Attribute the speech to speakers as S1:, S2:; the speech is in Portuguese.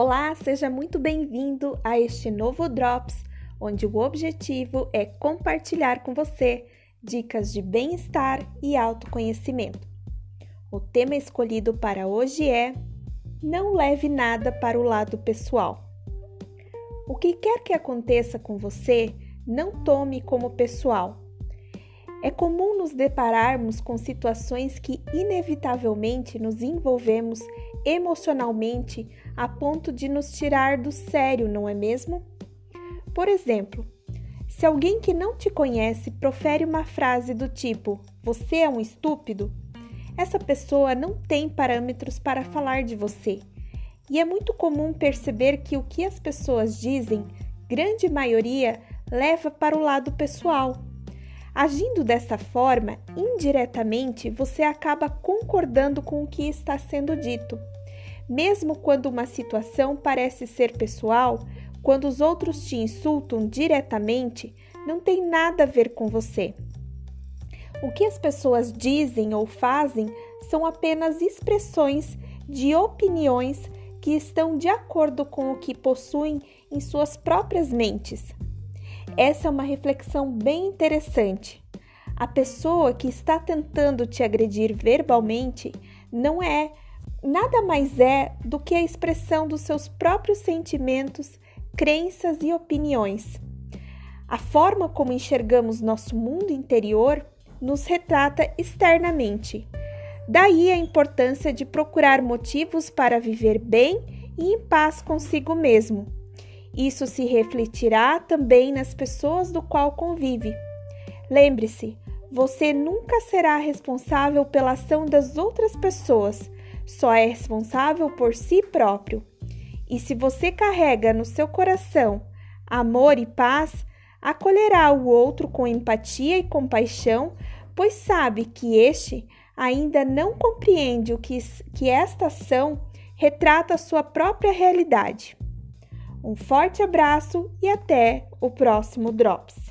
S1: Olá, seja muito bem-vindo a este novo Drops, onde o objetivo é compartilhar com você dicas de bem-estar e autoconhecimento. O tema escolhido para hoje é Não leve nada para o lado pessoal. O que quer que aconteça com você, não tome como pessoal. É comum nos depararmos com situações que inevitavelmente nos envolvemos emocionalmente a ponto de nos tirar do sério, não é mesmo? Por exemplo, se alguém que não te conhece profere uma frase do tipo: Você é um estúpido, essa pessoa não tem parâmetros para falar de você e é muito comum perceber que o que as pessoas dizem, grande maioria, leva para o lado pessoal. Agindo dessa forma, indiretamente você acaba concordando com o que está sendo dito. Mesmo quando uma situação parece ser pessoal, quando os outros te insultam diretamente, não tem nada a ver com você. O que as pessoas dizem ou fazem são apenas expressões de opiniões que estão de acordo com o que possuem em suas próprias mentes. Essa é uma reflexão bem interessante. A pessoa que está tentando te agredir verbalmente não é nada mais é do que a expressão dos seus próprios sentimentos, crenças e opiniões. A forma como enxergamos nosso mundo interior nos retrata externamente. Daí a importância de procurar motivos para viver bem e em paz consigo mesmo. Isso se refletirá também nas pessoas do qual convive. Lembre-se, você nunca será responsável pela ação das outras pessoas, só é responsável por si próprio. E se você carrega no seu coração amor e paz, acolherá o outro com empatia e compaixão, pois sabe que este ainda não compreende o que, que esta ação retrata a sua própria realidade. Um forte abraço e até o próximo Drops!